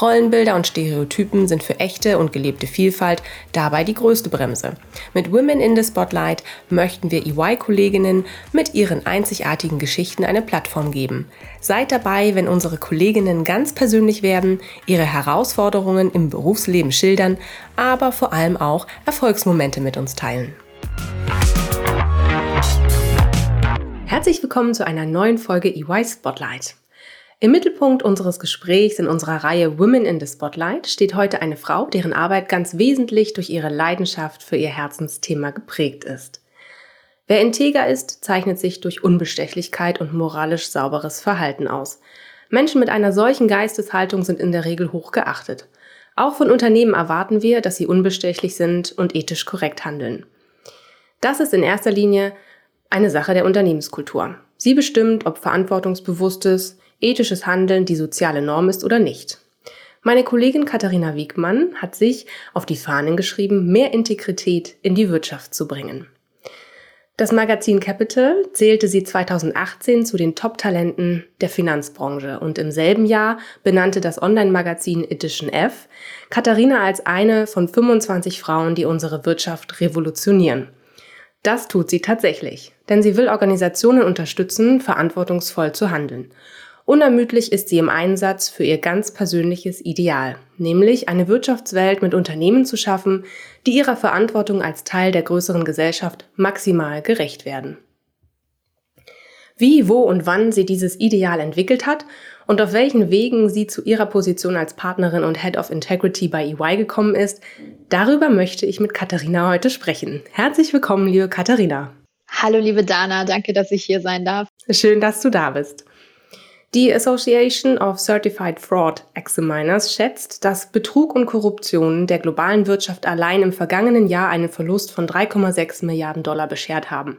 Rollenbilder und Stereotypen sind für echte und gelebte Vielfalt dabei die größte Bremse. Mit Women in the Spotlight möchten wir EY-Kolleginnen mit ihren einzigartigen Geschichten eine Plattform geben. Seid dabei, wenn unsere Kolleginnen ganz persönlich werden, ihre Herausforderungen im Berufsleben schildern, aber vor allem auch Erfolgsmomente mit uns teilen. Herzlich willkommen zu einer neuen Folge EY Spotlight. Im Mittelpunkt unseres Gesprächs in unserer Reihe Women in the Spotlight steht heute eine Frau, deren Arbeit ganz wesentlich durch ihre Leidenschaft für ihr Herzensthema geprägt ist. Wer integer ist, zeichnet sich durch Unbestechlichkeit und moralisch sauberes Verhalten aus. Menschen mit einer solchen Geisteshaltung sind in der Regel hoch geachtet. Auch von Unternehmen erwarten wir, dass sie unbestechlich sind und ethisch korrekt handeln. Das ist in erster Linie eine Sache der Unternehmenskultur. Sie bestimmt, ob verantwortungsbewusstes, ethisches Handeln die soziale Norm ist oder nicht. Meine Kollegin Katharina Wiegmann hat sich auf die Fahnen geschrieben, mehr Integrität in die Wirtschaft zu bringen. Das Magazin Capital zählte sie 2018 zu den Top-Talenten der Finanzbranche und im selben Jahr benannte das Online-Magazin Edition F Katharina als eine von 25 Frauen, die unsere Wirtschaft revolutionieren. Das tut sie tatsächlich, denn sie will Organisationen unterstützen, verantwortungsvoll zu handeln. Unermüdlich ist sie im Einsatz für ihr ganz persönliches Ideal, nämlich eine Wirtschaftswelt mit Unternehmen zu schaffen, die ihrer Verantwortung als Teil der größeren Gesellschaft maximal gerecht werden. Wie, wo und wann sie dieses Ideal entwickelt hat und auf welchen Wegen sie zu ihrer Position als Partnerin und Head of Integrity bei EY gekommen ist, darüber möchte ich mit Katharina heute sprechen. Herzlich willkommen, liebe Katharina. Hallo, liebe Dana, danke, dass ich hier sein darf. Schön, dass du da bist. Die Association of Certified Fraud Examiners schätzt, dass Betrug und Korruption der globalen Wirtschaft allein im vergangenen Jahr einen Verlust von 3,6 Milliarden Dollar beschert haben.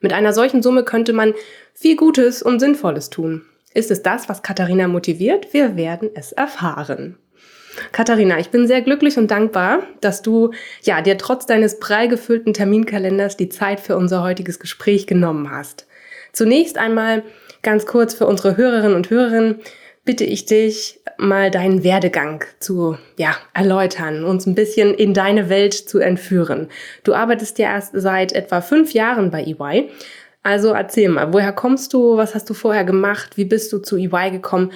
Mit einer solchen Summe könnte man viel Gutes und Sinnvolles tun. Ist es das, was Katharina motiviert? Wir werden es erfahren. Katharina, ich bin sehr glücklich und dankbar, dass du ja dir trotz deines prall gefüllten Terminkalenders die Zeit für unser heutiges Gespräch genommen hast. Zunächst einmal Ganz kurz für unsere Hörerinnen und Hörer bitte ich dich, mal deinen Werdegang zu ja, erläutern, uns ein bisschen in deine Welt zu entführen. Du arbeitest ja erst seit etwa fünf Jahren bei EY. Also erzähl mal, woher kommst du? Was hast du vorher gemacht? Wie bist du zu EY gekommen?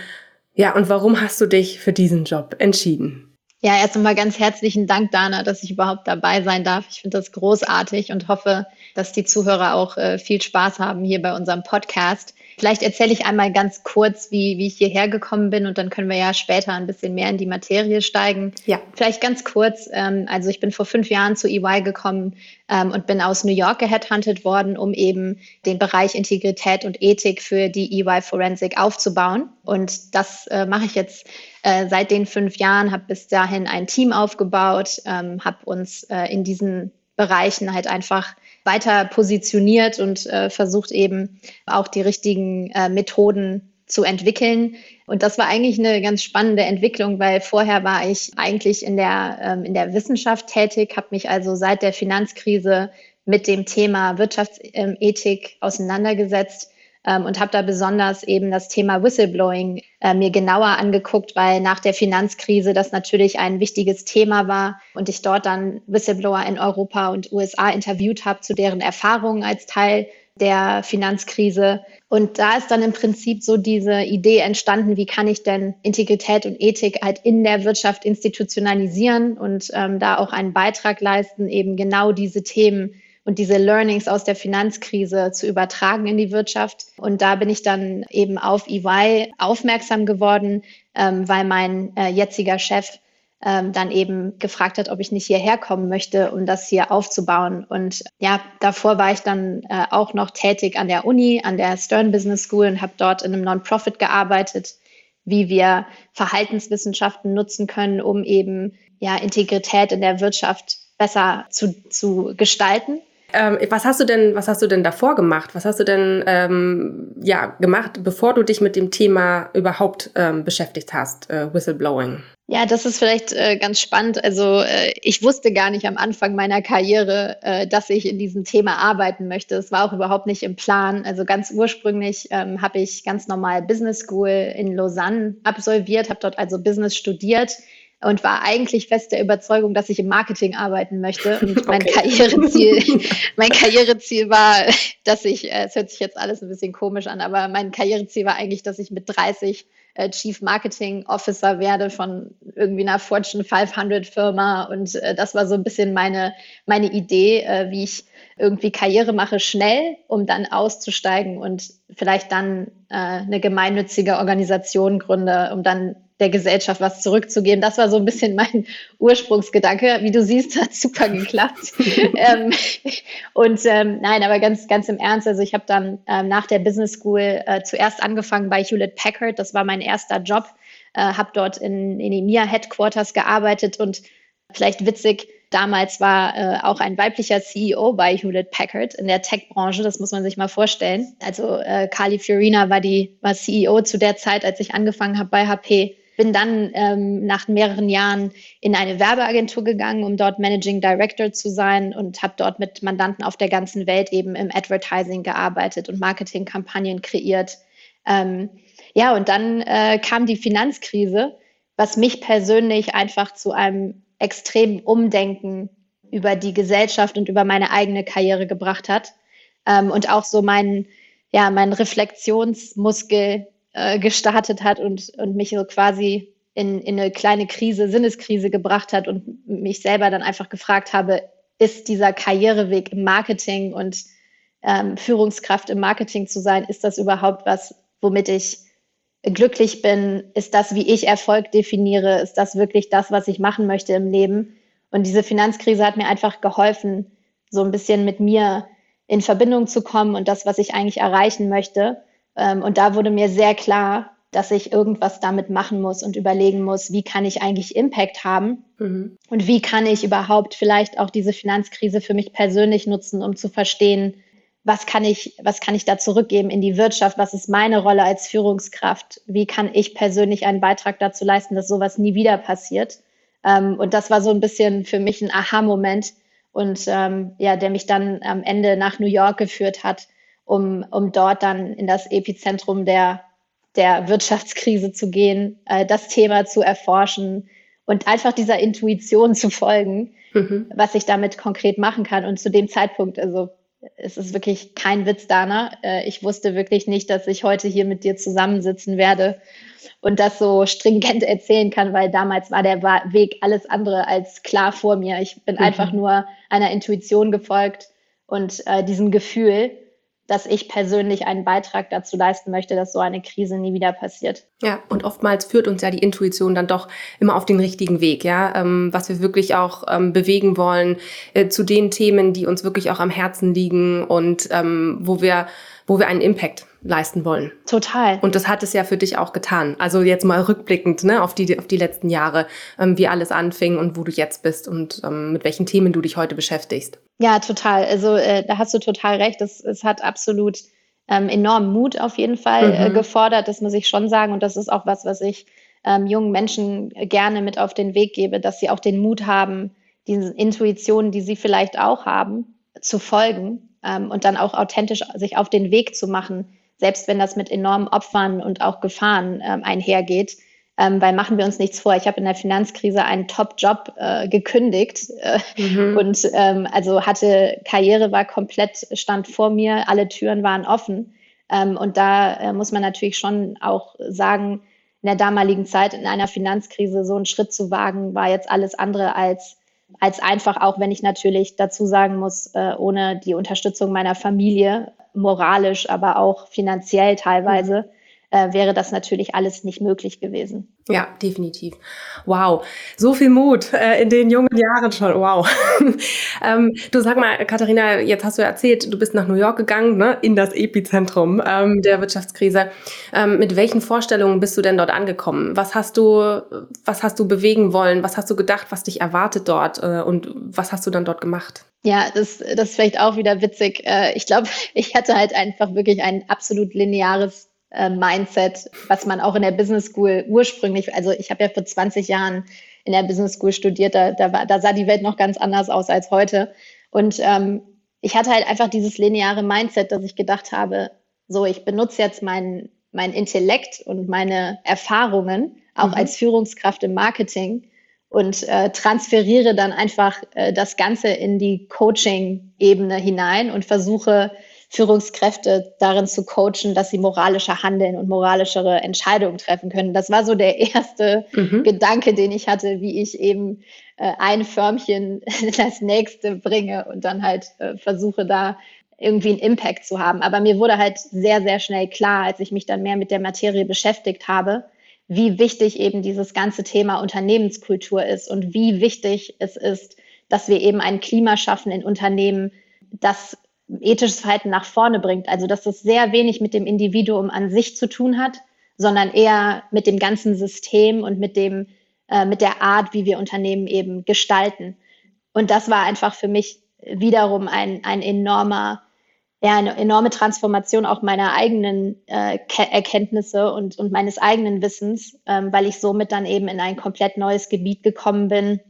Ja, und warum hast du dich für diesen Job entschieden? Ja, erst einmal ganz herzlichen Dank, Dana, dass ich überhaupt dabei sein darf. Ich finde das großartig und hoffe, dass die Zuhörer auch äh, viel Spaß haben hier bei unserem Podcast. Vielleicht erzähle ich einmal ganz kurz, wie, wie ich hierher gekommen bin und dann können wir ja später ein bisschen mehr in die Materie steigen. Ja. Vielleicht ganz kurz. Ähm, also ich bin vor fünf Jahren zu EY gekommen ähm, und bin aus New York geheadhuntet worden, um eben den Bereich Integrität und Ethik für die EY Forensic aufzubauen. Und das äh, mache ich jetzt äh, seit den fünf Jahren, habe bis dahin ein Team aufgebaut, ähm, habe uns äh, in diesen Bereichen halt einfach weiter positioniert und äh, versucht eben auch die richtigen äh, Methoden zu entwickeln. Und das war eigentlich eine ganz spannende Entwicklung, weil vorher war ich eigentlich in der, ähm, in der Wissenschaft tätig, habe mich also seit der Finanzkrise mit dem Thema Wirtschaftsethik auseinandergesetzt ähm, und habe da besonders eben das Thema Whistleblowing äh, mir genauer angeguckt, weil nach der Finanzkrise das natürlich ein wichtiges Thema war und ich dort dann Whistleblower in Europa und USA interviewt habe zu deren Erfahrungen als Teil der Finanzkrise. Und da ist dann im Prinzip so diese Idee entstanden, wie kann ich denn Integrität und Ethik halt in der Wirtschaft institutionalisieren und ähm, da auch einen Beitrag leisten, eben genau diese Themen und diese Learnings aus der Finanzkrise zu übertragen in die Wirtschaft. Und da bin ich dann eben auf EY aufmerksam geworden, ähm, weil mein äh, jetziger Chef ähm, dann eben gefragt hat, ob ich nicht hierher kommen möchte, um das hier aufzubauen. Und ja, davor war ich dann äh, auch noch tätig an der Uni, an der Stern Business School und habe dort in einem Non-Profit gearbeitet, wie wir Verhaltenswissenschaften nutzen können, um eben ja Integrität in der Wirtschaft besser zu, zu gestalten. Ähm, was hast du denn, was hast du denn davor gemacht? Was hast du denn ähm, ja gemacht, bevor du dich mit dem Thema überhaupt ähm, beschäftigt hast, äh, Whistleblowing? Ja, das ist vielleicht äh, ganz spannend. Also äh, ich wusste gar nicht am Anfang meiner Karriere, äh, dass ich in diesem Thema arbeiten möchte. Es war auch überhaupt nicht im Plan. Also ganz ursprünglich ähm, habe ich ganz normal Business School in Lausanne absolviert, habe dort also Business studiert und war eigentlich fest der Überzeugung, dass ich im Marketing arbeiten möchte. Und mein okay. Karriereziel, mein Karriereziel war, dass ich, äh, es hört sich jetzt alles ein bisschen komisch an, aber mein Karriereziel war eigentlich, dass ich mit 30 äh, Chief Marketing Officer werde von irgendwie einer Fortune 500 Firma. Und äh, das war so ein bisschen meine, meine Idee, wie ich irgendwie Karriere mache schnell, um dann auszusteigen und vielleicht dann eine gemeinnützige Organisation gründe, um dann der Gesellschaft was zurückzugeben. Das war so ein bisschen mein Ursprungsgedanke. Wie du siehst, hat super geklappt. ähm, und ähm, nein, aber ganz, ganz im Ernst. Also ich habe dann ähm, nach der Business School äh, zuerst angefangen bei Hewlett Packard. Das war mein erster Job. Äh, habe dort in, in EMEA Headquarters gearbeitet und vielleicht witzig, Damals war äh, auch ein weiblicher CEO bei Hewlett Packard in der Tech-Branche, das muss man sich mal vorstellen. Also äh, Carly Fiorina war die war CEO zu der Zeit, als ich angefangen habe bei HP bin dann ähm, nach mehreren Jahren in eine Werbeagentur gegangen, um dort Managing Director zu sein und habe dort mit Mandanten auf der ganzen Welt eben im Advertising gearbeitet und Marketingkampagnen kreiert. Ähm, ja, und dann äh, kam die Finanzkrise, was mich persönlich einfach zu einem extremen Umdenken über die Gesellschaft und über meine eigene Karriere gebracht hat ähm, und auch so meinen ja, mein Reflexionsmuskel äh, gestartet hat und, und mich so quasi in, in eine kleine Krise, Sinneskrise gebracht hat und mich selber dann einfach gefragt habe, ist dieser Karriereweg im Marketing und ähm, Führungskraft im Marketing zu sein, ist das überhaupt was, womit ich glücklich bin? Ist das, wie ich Erfolg definiere? Ist das wirklich das, was ich machen möchte im Leben? Und diese Finanzkrise hat mir einfach geholfen, so ein bisschen mit mir in Verbindung zu kommen und das, was ich eigentlich erreichen möchte. Ähm, und da wurde mir sehr klar, dass ich irgendwas damit machen muss und überlegen muss, wie kann ich eigentlich Impact haben mhm. und wie kann ich überhaupt vielleicht auch diese Finanzkrise für mich persönlich nutzen, um zu verstehen, was kann ich, was kann ich da zurückgeben in die Wirtschaft? Was ist meine Rolle als Führungskraft? Wie kann ich persönlich einen Beitrag dazu leisten, dass sowas nie wieder passiert? Ähm, und das war so ein bisschen für mich ein Aha-Moment und ähm, ja, der mich dann am Ende nach New York geführt hat, um, um dort dann in das Epizentrum der, der Wirtschaftskrise zu gehen, äh, das Thema zu erforschen und einfach dieser Intuition zu folgen, mhm. was ich damit konkret machen kann. Und zu dem Zeitpunkt, also es ist wirklich kein Witz, Dana. Äh, ich wusste wirklich nicht, dass ich heute hier mit dir zusammensitzen werde und das so stringent erzählen kann, weil damals war der Weg alles andere als klar vor mir. Ich bin mhm. einfach nur einer Intuition gefolgt und äh, diesem Gefühl dass ich persönlich einen Beitrag dazu leisten möchte, dass so eine Krise nie wieder passiert. Ja, und oftmals führt uns ja die Intuition dann doch immer auf den richtigen Weg, ja, ähm, was wir wirklich auch ähm, bewegen wollen, äh, zu den Themen, die uns wirklich auch am Herzen liegen und ähm, wo wir, wo wir einen Impact leisten wollen. Total. Und das hat es ja für dich auch getan. Also jetzt mal rückblickend ne, auf, die, auf die letzten Jahre, ähm, wie alles anfing und wo du jetzt bist und ähm, mit welchen Themen du dich heute beschäftigst. Ja, total. Also äh, da hast du total recht. Es, es hat absolut ähm, enormen Mut auf jeden Fall äh, mhm. gefordert, das muss ich schon sagen. Und das ist auch was, was ich ähm, jungen Menschen gerne mit auf den Weg gebe, dass sie auch den Mut haben, diesen Intuitionen, die sie vielleicht auch haben, zu folgen ähm, und dann auch authentisch sich auf den Weg zu machen, selbst wenn das mit enormen Opfern und auch Gefahren ähm, einhergeht. Ähm, weil machen wir uns nichts vor. Ich habe in der Finanzkrise einen Top-Job äh, gekündigt äh, mhm. und ähm, also hatte Karriere war komplett stand vor mir, alle Türen waren offen ähm, und da äh, muss man natürlich schon auch sagen, in der damaligen Zeit in einer Finanzkrise so einen Schritt zu wagen, war jetzt alles andere als als einfach, auch wenn ich natürlich dazu sagen muss, äh, ohne die Unterstützung meiner Familie, moralisch, aber auch finanziell teilweise. Äh, wäre das natürlich alles nicht möglich gewesen. Ja, definitiv. Wow, so viel Mut äh, in den jungen Jahren schon. Wow. ähm, du sag mal, Katharina, jetzt hast du erzählt, du bist nach New York gegangen, ne, in das Epizentrum ähm, der Wirtschaftskrise. Ähm, mit welchen Vorstellungen bist du denn dort angekommen? Was hast du, was hast du bewegen wollen? Was hast du gedacht, was dich erwartet dort? Äh, und was hast du dann dort gemacht? Ja, das, das ist vielleicht auch wieder witzig. Äh, ich glaube, ich hatte halt einfach wirklich ein absolut lineares äh, Mindset, was man auch in der Business School ursprünglich, also ich habe ja vor 20 Jahren in der Business School studiert, da, da, war, da sah die Welt noch ganz anders aus als heute. Und ähm, ich hatte halt einfach dieses lineare Mindset, dass ich gedacht habe, so, ich benutze jetzt meinen mein Intellekt und meine Erfahrungen auch mhm. als Führungskraft im Marketing und äh, transferiere dann einfach äh, das Ganze in die Coaching-Ebene hinein und versuche Führungskräfte darin zu coachen, dass sie moralischer handeln und moralischere Entscheidungen treffen können. Das war so der erste mhm. Gedanke, den ich hatte, wie ich eben äh, ein Förmchen das nächste bringe und dann halt äh, versuche da irgendwie einen Impact zu haben. Aber mir wurde halt sehr, sehr schnell klar, als ich mich dann mehr mit der Materie beschäftigt habe, wie wichtig eben dieses ganze Thema Unternehmenskultur ist und wie wichtig es ist, dass wir eben ein Klima schaffen in Unternehmen, das ethisches Verhalten nach vorne bringt. Also dass das sehr wenig mit dem Individuum an sich zu tun hat, sondern eher mit dem ganzen System und mit dem äh, mit der Art, wie wir Unternehmen eben gestalten. Und das war einfach für mich wiederum ein, ein enormer, ja, eine enorme Transformation auch meiner eigenen äh, Erkenntnisse und, und meines eigenen Wissens, ähm, weil ich somit dann eben in ein komplett neues Gebiet gekommen bin,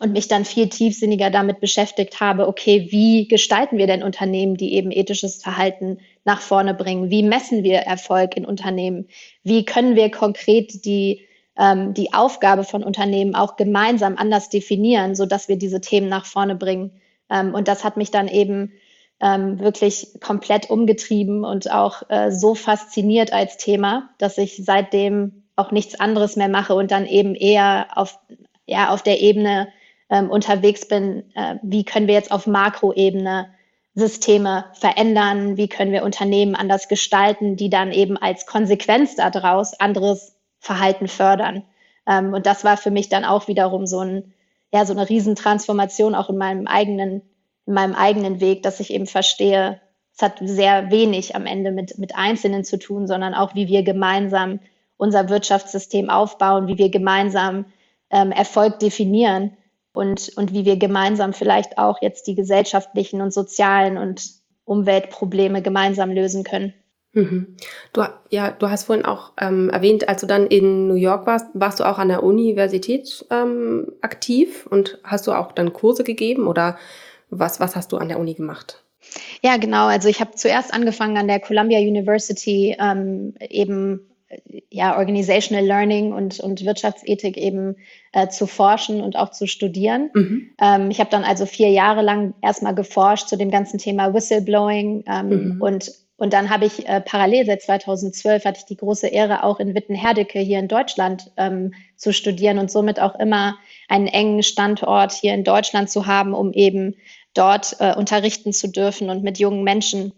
und mich dann viel tiefsinniger damit beschäftigt habe, okay, wie gestalten wir denn Unternehmen, die eben ethisches Verhalten nach vorne bringen? Wie messen wir Erfolg in Unternehmen? Wie können wir konkret die, ähm, die Aufgabe von Unternehmen auch gemeinsam anders definieren, sodass wir diese Themen nach vorne bringen? Ähm, und das hat mich dann eben ähm, wirklich komplett umgetrieben und auch äh, so fasziniert als Thema, dass ich seitdem auch nichts anderes mehr mache und dann eben eher auf, ja, auf der Ebene ähm, unterwegs bin, äh, wie können wir jetzt auf Makroebene Systeme verändern, wie können wir Unternehmen anders gestalten, die dann eben als Konsequenz daraus anderes Verhalten fördern. Ähm, und das war für mich dann auch wiederum so, ein, ja, so eine Riesentransformation auch in meinem eigenen, in meinem eigenen Weg, dass ich eben verstehe, es hat sehr wenig am Ende mit, mit Einzelnen zu tun, sondern auch, wie wir gemeinsam unser Wirtschaftssystem aufbauen, wie wir gemeinsam ähm, Erfolg definieren und, und wie wir gemeinsam vielleicht auch jetzt die gesellschaftlichen und sozialen und Umweltprobleme gemeinsam lösen können. Mhm. Du, ja, du hast vorhin auch ähm, erwähnt, als du dann in New York warst, warst du auch an der Universität ähm, aktiv und hast du auch dann Kurse gegeben oder was, was hast du an der Uni gemacht? Ja, genau. Also ich habe zuerst angefangen an der Columbia University ähm, eben ja, Organizational Learning und, und Wirtschaftsethik eben äh, zu forschen und auch zu studieren. Mhm. Ähm, ich habe dann also vier Jahre lang erstmal geforscht zu dem ganzen Thema Whistleblowing ähm, mhm. und und dann habe ich äh, parallel seit 2012 hatte ich die große Ehre, auch in Wittenherdecke hier in Deutschland ähm, zu studieren und somit auch immer einen engen Standort hier in Deutschland zu haben, um eben dort äh, unterrichten zu dürfen und mit jungen Menschen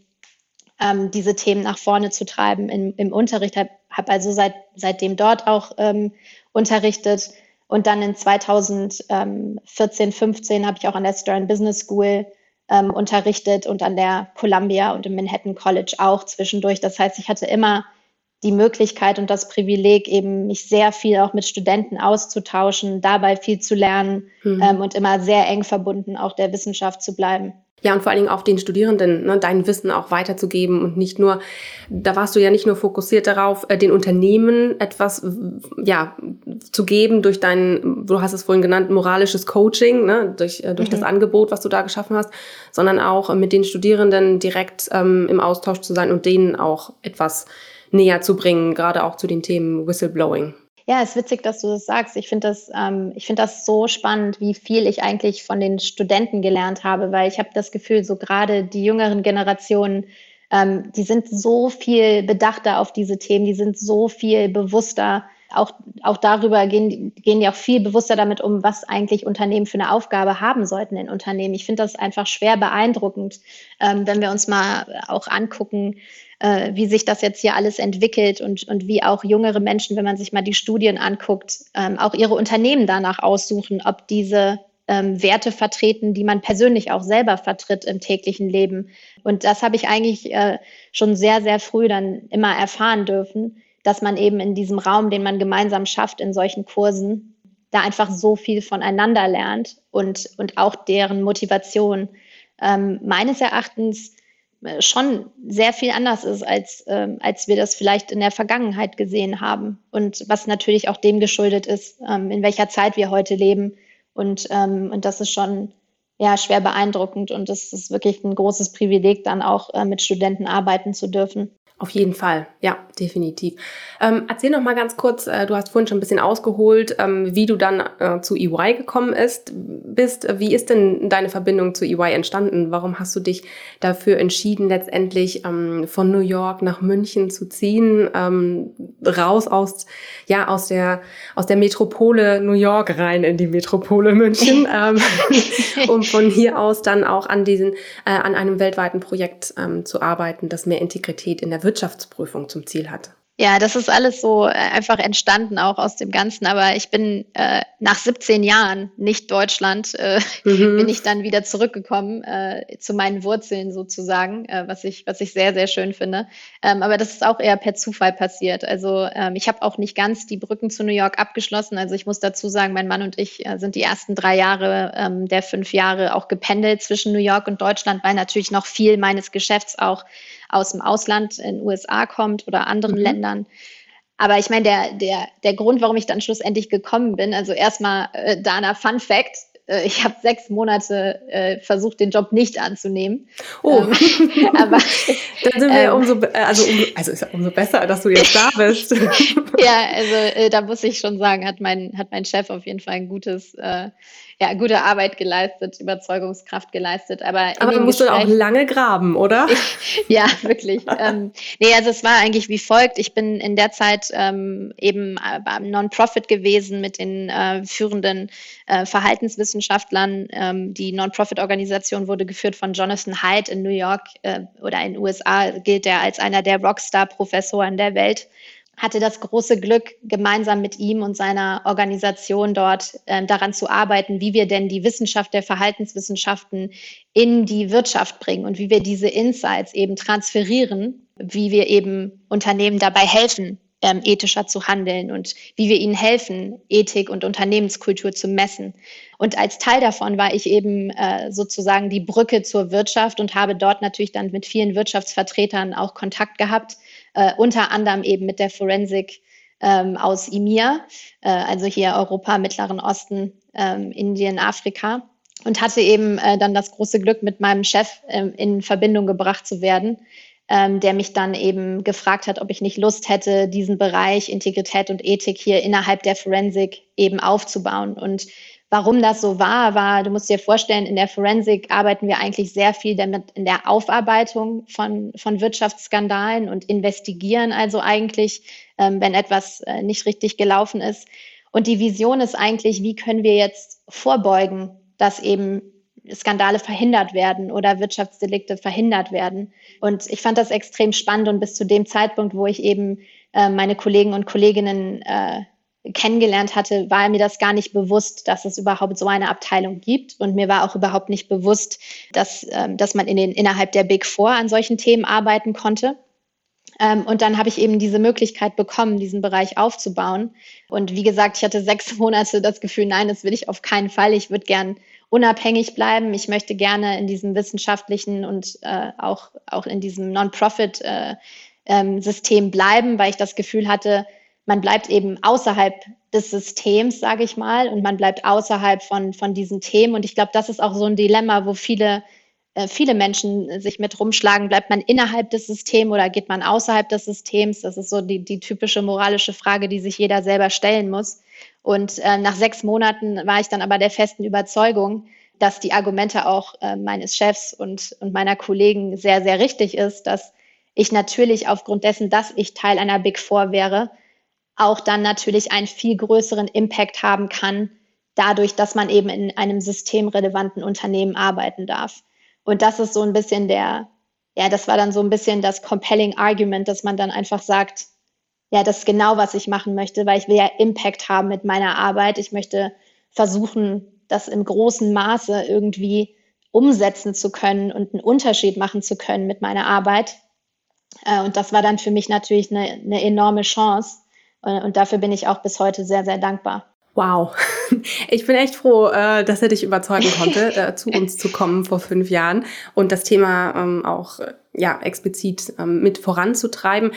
ähm, diese Themen nach vorne zu treiben im, im Unterricht. Habe hab also seit, seitdem dort auch ähm, unterrichtet. Und dann in 2014, 15 habe ich auch an der Stern Business School ähm, unterrichtet und an der Columbia und im Manhattan College auch zwischendurch. Das heißt, ich hatte immer die Möglichkeit und das Privileg, eben mich sehr viel auch mit Studenten auszutauschen, dabei viel zu lernen mhm. ähm, und immer sehr eng verbunden auch der Wissenschaft zu bleiben. Ja, und vor allen Dingen auch den Studierenden ne, dein Wissen auch weiterzugeben und nicht nur, da warst du ja nicht nur fokussiert darauf, äh, den Unternehmen etwas ja, zu geben durch dein, du hast es vorhin genannt, moralisches Coaching, ne, durch, äh, durch mhm. das Angebot, was du da geschaffen hast, sondern auch äh, mit den Studierenden direkt ähm, im Austausch zu sein und denen auch etwas näher zu bringen, gerade auch zu den Themen Whistleblowing. Ja, es ist witzig, dass du das sagst. Ich finde das, ähm, ich das so spannend, wie viel ich eigentlich von den Studenten gelernt habe, weil ich habe das Gefühl, so gerade die jüngeren Generationen, ähm, die sind so viel bedachter auf diese Themen, die sind so viel bewusster, auch, auch darüber gehen, gehen die auch viel bewusster damit um, was eigentlich Unternehmen für eine Aufgabe haben sollten in Unternehmen. Ich finde das einfach schwer beeindruckend, ähm, wenn wir uns mal auch angucken, äh, wie sich das jetzt hier alles entwickelt und, und wie auch jüngere Menschen, wenn man sich mal die Studien anguckt, ähm, auch ihre Unternehmen danach aussuchen, ob diese ähm, Werte vertreten, die man persönlich auch selber vertritt im täglichen Leben. Und das habe ich eigentlich äh, schon sehr, sehr früh dann immer erfahren dürfen dass man eben in diesem Raum, den man gemeinsam schafft in solchen Kursen, da einfach so viel voneinander lernt und, und auch deren Motivation ähm, meines Erachtens äh, schon sehr viel anders ist, als, ähm, als wir das vielleicht in der Vergangenheit gesehen haben. Und was natürlich auch dem geschuldet ist, ähm, in welcher Zeit wir heute leben. Und, ähm, und das ist schon ja, schwer beeindruckend. Und es ist wirklich ein großes Privileg, dann auch äh, mit Studenten arbeiten zu dürfen. Auf jeden Fall, ja, definitiv. Ähm, erzähl noch mal ganz kurz, äh, du hast vorhin schon ein bisschen ausgeholt, ähm, wie du dann äh, zu EY gekommen ist, bist. Wie ist denn deine Verbindung zu EY entstanden? Warum hast du dich dafür entschieden, letztendlich ähm, von New York nach München zu ziehen, ähm, raus aus, ja, aus der, aus der Metropole New York rein in die Metropole München, ähm, um von hier aus dann auch an diesen, äh, an einem weltweiten Projekt ähm, zu arbeiten, das mehr Integrität in der Wirtschaft Wirtschaftsprüfung zum Ziel hat. Ja, das ist alles so äh, einfach entstanden auch aus dem Ganzen. Aber ich bin äh, nach 17 Jahren, nicht Deutschland, äh, mhm. bin ich dann wieder zurückgekommen äh, zu meinen Wurzeln sozusagen, äh, was ich was ich sehr sehr schön finde. Ähm, aber das ist auch eher per Zufall passiert. Also ähm, ich habe auch nicht ganz die Brücken zu New York abgeschlossen. Also ich muss dazu sagen, mein Mann und ich äh, sind die ersten drei Jahre ähm, der fünf Jahre auch gependelt zwischen New York und Deutschland, weil natürlich noch viel meines Geschäfts auch aus dem Ausland in den USA kommt oder anderen mhm. Ländern. Aber ich meine, der, der, der Grund, warum ich dann schlussendlich gekommen bin, also erstmal, äh, Dana, Fun Fact, äh, ich habe sechs Monate äh, versucht, den Job nicht anzunehmen. Oh, ähm, aber dann sind wir ähm, umso, also, umso, also ist ja umso besser, dass du jetzt da bist. ja, also äh, da muss ich schon sagen, hat mein, hat mein Chef auf jeden Fall ein gutes äh, ja, gute Arbeit geleistet, Überzeugungskraft geleistet. Aber, aber man musste auch lange graben, oder? ja, wirklich. ähm, nee, also es war eigentlich wie folgt. Ich bin in der Zeit ähm, eben äh, beim Non-Profit gewesen mit den äh, führenden äh, Verhaltenswissenschaftlern. Ähm, die Non-Profit-Organisation wurde geführt von Jonathan Haidt in New York äh, oder in den USA gilt er als einer der Rockstar-Professoren der Welt hatte das große Glück, gemeinsam mit ihm und seiner Organisation dort äh, daran zu arbeiten, wie wir denn die Wissenschaft der Verhaltenswissenschaften in die Wirtschaft bringen und wie wir diese Insights eben transferieren, wie wir eben Unternehmen dabei helfen, ähm, ethischer zu handeln und wie wir ihnen helfen, Ethik und Unternehmenskultur zu messen. Und als Teil davon war ich eben äh, sozusagen die Brücke zur Wirtschaft und habe dort natürlich dann mit vielen Wirtschaftsvertretern auch Kontakt gehabt äh, unter anderem eben mit der Forensik ähm, aus IMIR, äh, also hier Europa, Mittleren Osten, ähm, Indien, Afrika. Und hatte eben äh, dann das große Glück, mit meinem Chef ähm, in Verbindung gebracht zu werden, ähm, der mich dann eben gefragt hat, ob ich nicht Lust hätte, diesen Bereich Integrität und Ethik hier innerhalb der Forensik eben aufzubauen. Und Warum das so war, war, du musst dir vorstellen, in der Forensik arbeiten wir eigentlich sehr viel damit in der Aufarbeitung von, von Wirtschaftsskandalen und investigieren also eigentlich, ähm, wenn etwas äh, nicht richtig gelaufen ist. Und die Vision ist eigentlich, wie können wir jetzt vorbeugen, dass eben Skandale verhindert werden oder Wirtschaftsdelikte verhindert werden. Und ich fand das extrem spannend und bis zu dem Zeitpunkt, wo ich eben äh, meine Kollegen und Kolleginnen äh, kennengelernt hatte, war mir das gar nicht bewusst, dass es überhaupt so eine Abteilung gibt. Und mir war auch überhaupt nicht bewusst, dass, ähm, dass man in den, innerhalb der Big Four an solchen Themen arbeiten konnte. Ähm, und dann habe ich eben diese Möglichkeit bekommen, diesen Bereich aufzubauen. Und wie gesagt, ich hatte sechs Monate das Gefühl, nein, das will ich auf keinen Fall. Ich würde gern unabhängig bleiben. Ich möchte gerne in diesem wissenschaftlichen und äh, auch, auch in diesem Non-Profit-System äh, ähm, bleiben, weil ich das Gefühl hatte, man bleibt eben außerhalb des Systems, sage ich mal, und man bleibt außerhalb von, von diesen Themen. Und ich glaube, das ist auch so ein Dilemma, wo viele, äh, viele Menschen sich mit rumschlagen. Bleibt man innerhalb des Systems oder geht man außerhalb des Systems? Das ist so die, die typische moralische Frage, die sich jeder selber stellen muss. Und äh, nach sechs Monaten war ich dann aber der festen Überzeugung, dass die Argumente auch äh, meines Chefs und, und meiner Kollegen sehr, sehr richtig ist, dass ich natürlich aufgrund dessen, dass ich Teil einer Big Four wäre, auch dann natürlich einen viel größeren Impact haben kann, dadurch, dass man eben in einem systemrelevanten Unternehmen arbeiten darf. Und das ist so ein bisschen der, ja, das war dann so ein bisschen das compelling Argument, dass man dann einfach sagt, ja, das ist genau, was ich machen möchte, weil ich will ja Impact haben mit meiner Arbeit. Ich möchte versuchen, das im großen Maße irgendwie umsetzen zu können und einen Unterschied machen zu können mit meiner Arbeit. Äh, und das war dann für mich natürlich eine, eine enorme Chance. Und dafür bin ich auch bis heute sehr, sehr dankbar. Wow, ich bin echt froh, äh, dass er dich überzeugen konnte, äh, zu uns zu kommen vor fünf Jahren und das Thema ähm, auch ja, explizit ähm, mit voranzutreiben.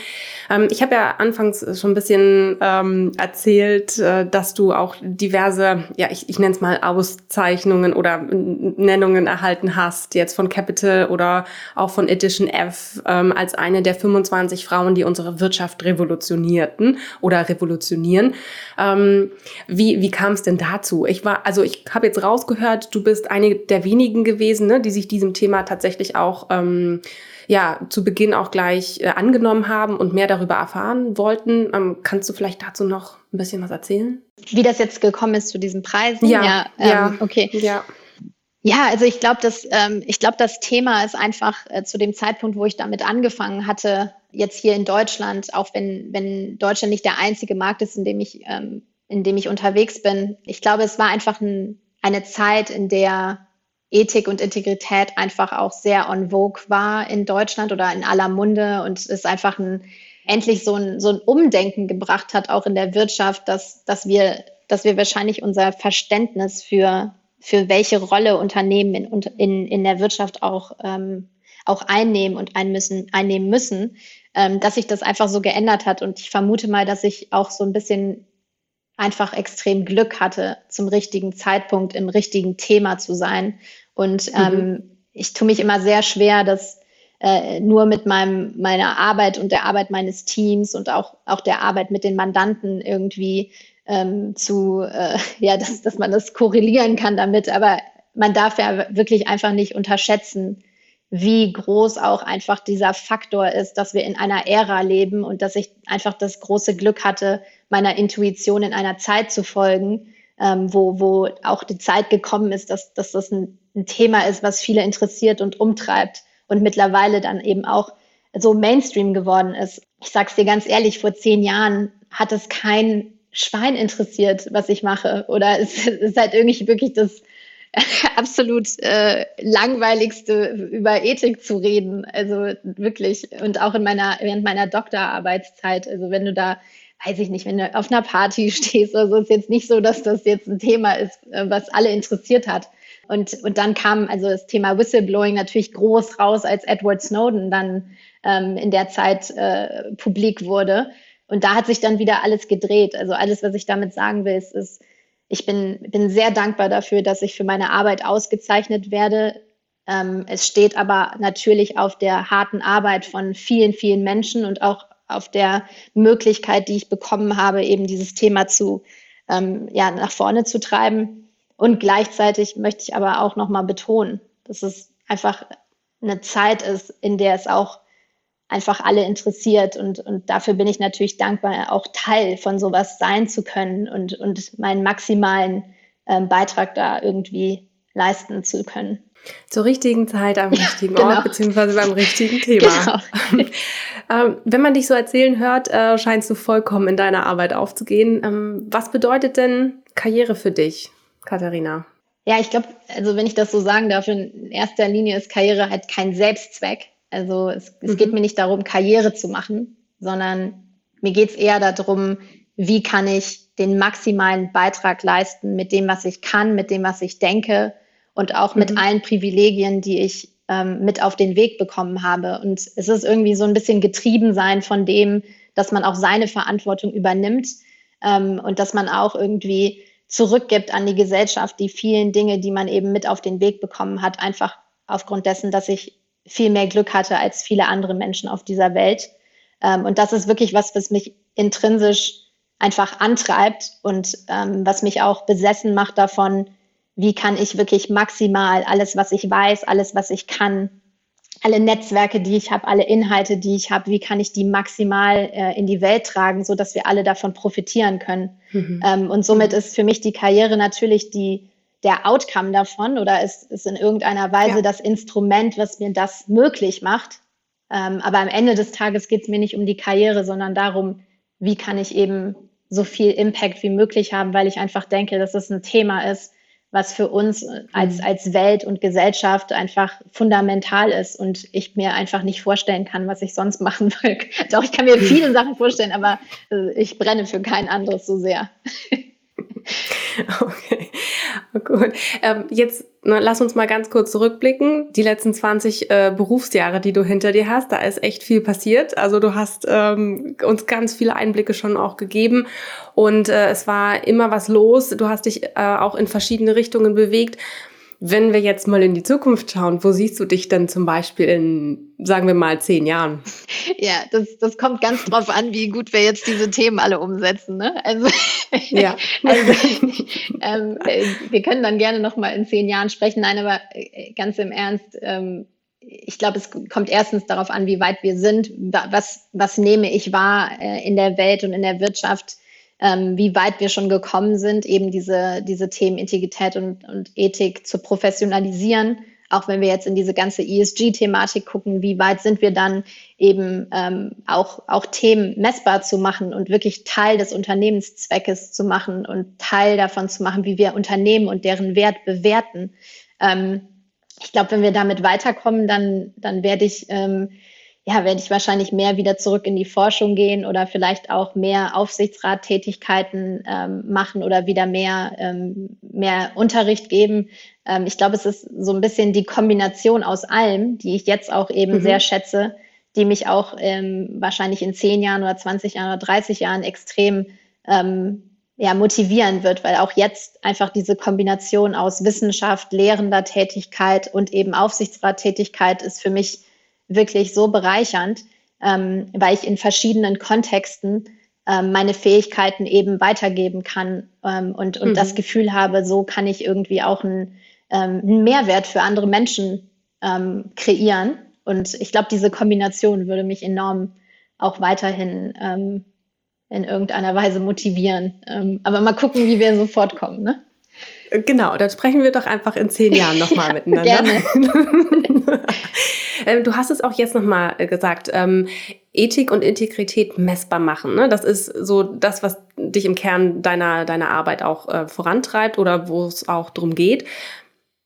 Ähm, ich habe ja anfangs schon ein bisschen ähm, erzählt, äh, dass du auch diverse, ja, ich, ich nenne es mal Auszeichnungen oder Nennungen erhalten hast, jetzt von Capital oder auch von Edition F, ähm, als eine der 25 Frauen, die unsere Wirtschaft revolutionierten oder revolutionieren. Ähm, wie wie kam es denn dazu? Ich war, also ich habe jetzt rausgehört, du bist eine der wenigen gewesen, ne, die sich diesem Thema tatsächlich auch ähm, ja zu Beginn auch gleich äh, angenommen haben und mehr darüber erfahren wollten. Ähm, kannst du vielleicht dazu noch ein bisschen was erzählen? Wie das jetzt gekommen ist zu diesen Preisen? Ja, ja, ähm, ja. okay. Ja. Ja, also ich glaube, das, ähm, ich glaube, das Thema ist einfach äh, zu dem Zeitpunkt, wo ich damit angefangen hatte, jetzt hier in Deutschland, auch wenn, wenn Deutschland nicht der einzige Markt ist, in dem ich, ähm, in dem ich unterwegs bin. Ich glaube, es war einfach ein, eine Zeit, in der Ethik und Integrität einfach auch sehr on vogue war in Deutschland oder in aller Munde und es einfach ein, endlich so ein, so ein Umdenken gebracht hat, auch in der Wirtschaft, dass, dass, wir, dass wir wahrscheinlich unser Verständnis für, für welche Rolle Unternehmen in, in, in der Wirtschaft auch, ähm, auch einnehmen und ein müssen, einnehmen müssen, ähm, dass sich das einfach so geändert hat. Und ich vermute mal, dass ich auch so ein bisschen einfach extrem Glück hatte, zum richtigen Zeitpunkt im richtigen Thema zu sein. Und mhm. ähm, ich tue mich immer sehr schwer, das äh, nur mit meinem, meiner Arbeit und der Arbeit meines Teams und auch, auch der Arbeit mit den Mandanten irgendwie ähm, zu, äh, ja, dass, dass man das korrelieren kann damit. Aber man darf ja wirklich einfach nicht unterschätzen, wie groß auch einfach dieser Faktor ist, dass wir in einer Ära leben und dass ich einfach das große Glück hatte, meiner Intuition in einer Zeit zu folgen, ähm, wo, wo auch die Zeit gekommen ist, dass, dass das ein, ein Thema ist, was viele interessiert und umtreibt und mittlerweile dann eben auch so Mainstream geworden ist. Ich sag's dir ganz ehrlich, vor zehn Jahren hat es kein Schwein interessiert, was ich mache. Oder es ist halt irgendwie wirklich das absolut äh, langweiligste über Ethik zu reden. Also wirklich. Und auch in meiner, während meiner Doktorarbeitszeit. Also wenn du da weiß ich nicht, wenn du auf einer Party stehst oder so, ist jetzt nicht so, dass das jetzt ein Thema ist, äh, was alle interessiert hat. Und, und dann kam also das Thema Whistleblowing natürlich groß raus, als Edward Snowden dann ähm, in der Zeit äh, publik wurde. Und da hat sich dann wieder alles gedreht. Also alles, was ich damit sagen will, ist, ist ich bin, bin sehr dankbar dafür, dass ich für meine Arbeit ausgezeichnet werde. Ähm, es steht aber natürlich auf der harten Arbeit von vielen, vielen Menschen und auch auf der Möglichkeit, die ich bekommen habe, eben dieses Thema zu, ähm, ja, nach vorne zu treiben. Und gleichzeitig möchte ich aber auch nochmal betonen, dass es einfach eine Zeit ist, in der es auch einfach alle interessiert. Und, und dafür bin ich natürlich dankbar, auch Teil von sowas sein zu können und, und meinen maximalen ähm, Beitrag da irgendwie leisten zu können. Zur richtigen Zeit am richtigen Ort, genau. beziehungsweise beim richtigen Thema. Genau. ähm, wenn man dich so erzählen hört, äh, scheinst du vollkommen in deiner Arbeit aufzugehen. Ähm, was bedeutet denn Karriere für dich, Katharina? Ja, ich glaube, also wenn ich das so sagen darf, in erster Linie ist Karriere halt kein Selbstzweck. Also es, es mhm. geht mir nicht darum, Karriere zu machen, sondern mir geht es eher darum, wie kann ich den maximalen Beitrag leisten mit dem, was ich kann, mit dem, was ich denke und auch mit mhm. allen Privilegien, die ich ähm, mit auf den Weg bekommen habe. Und es ist irgendwie so ein bisschen getrieben sein von dem, dass man auch seine Verantwortung übernimmt ähm, und dass man auch irgendwie zurückgibt an die Gesellschaft die vielen Dinge, die man eben mit auf den Weg bekommen hat, einfach aufgrund dessen, dass ich viel mehr Glück hatte als viele andere Menschen auf dieser Welt. Ähm, und das ist wirklich was, was mich intrinsisch einfach antreibt und ähm, was mich auch besessen macht davon, wie kann ich wirklich maximal alles, was ich weiß, alles, was ich kann, alle Netzwerke, die ich habe, alle Inhalte, die ich habe, wie kann ich die maximal äh, in die Welt tragen, so dass wir alle davon profitieren können. Mhm. Ähm, und somit ist für mich die Karriere natürlich die, der Outcome davon oder ist, ist in irgendeiner Weise ja. das Instrument, was mir das möglich macht. Ähm, aber am Ende des Tages geht es mir nicht um die Karriere, sondern darum, wie kann ich eben so viel Impact wie möglich haben, weil ich einfach denke, dass es ein Thema ist, was für uns als, mhm. als Welt und Gesellschaft einfach fundamental ist und ich mir einfach nicht vorstellen kann, was ich sonst machen will. Doch, ich kann mir viele Sachen vorstellen, aber äh, ich brenne für kein anderes so sehr. Okay, oh, gut. Ähm, jetzt na, lass uns mal ganz kurz zurückblicken. Die letzten 20 äh, Berufsjahre, die du hinter dir hast, da ist echt viel passiert. Also du hast ähm, uns ganz viele Einblicke schon auch gegeben und äh, es war immer was los. Du hast dich äh, auch in verschiedene Richtungen bewegt. Wenn wir jetzt mal in die Zukunft schauen, wo siehst du dich denn zum Beispiel in, sagen wir mal, zehn Jahren? Ja, das, das kommt ganz drauf an, wie gut wir jetzt diese Themen alle umsetzen. Ne? Also, ja. also ähm, wir können dann gerne noch mal in zehn Jahren sprechen. Nein, aber äh, ganz im Ernst, ähm, ich glaube, es kommt erstens darauf an, wie weit wir sind. Was, was nehme ich wahr äh, in der Welt und in der Wirtschaft? Ähm, wie weit wir schon gekommen sind, eben diese, diese Themen Integrität und, und Ethik zu professionalisieren. Auch wenn wir jetzt in diese ganze ESG-Thematik gucken, wie weit sind wir dann eben ähm, auch, auch Themen messbar zu machen und wirklich Teil des Unternehmenszweckes zu machen und Teil davon zu machen, wie wir Unternehmen und deren Wert bewerten. Ähm, ich glaube, wenn wir damit weiterkommen, dann, dann werde ich ähm, ja, werde ich wahrscheinlich mehr wieder zurück in die Forschung gehen oder vielleicht auch mehr Aufsichtsrattätigkeiten ähm, machen oder wieder mehr, ähm, mehr Unterricht geben. Ähm, ich glaube, es ist so ein bisschen die Kombination aus allem, die ich jetzt auch eben mhm. sehr schätze, die mich auch ähm, wahrscheinlich in zehn Jahren oder 20 Jahren oder 30 Jahren extrem ähm, ja, motivieren wird, weil auch jetzt einfach diese Kombination aus Wissenschaft, lehrender Tätigkeit und eben Aufsichtsrattätigkeit ist für mich wirklich so bereichernd, ähm, weil ich in verschiedenen Kontexten ähm, meine Fähigkeiten eben weitergeben kann ähm, und, und mhm. das Gefühl habe, so kann ich irgendwie auch einen, ähm, einen Mehrwert für andere Menschen ähm, kreieren. Und ich glaube, diese Kombination würde mich enorm auch weiterhin ähm, in irgendeiner Weise motivieren. aber mal gucken, wie wir sofort kommen. Ne? Genau, dann sprechen wir doch einfach in zehn Jahren nochmal miteinander. Gerne. Ähm, du hast es auch jetzt nochmal äh, gesagt, ähm, Ethik und Integrität messbar machen. Ne? Das ist so das, was dich im Kern deiner, deiner Arbeit auch äh, vorantreibt oder wo es auch drum geht.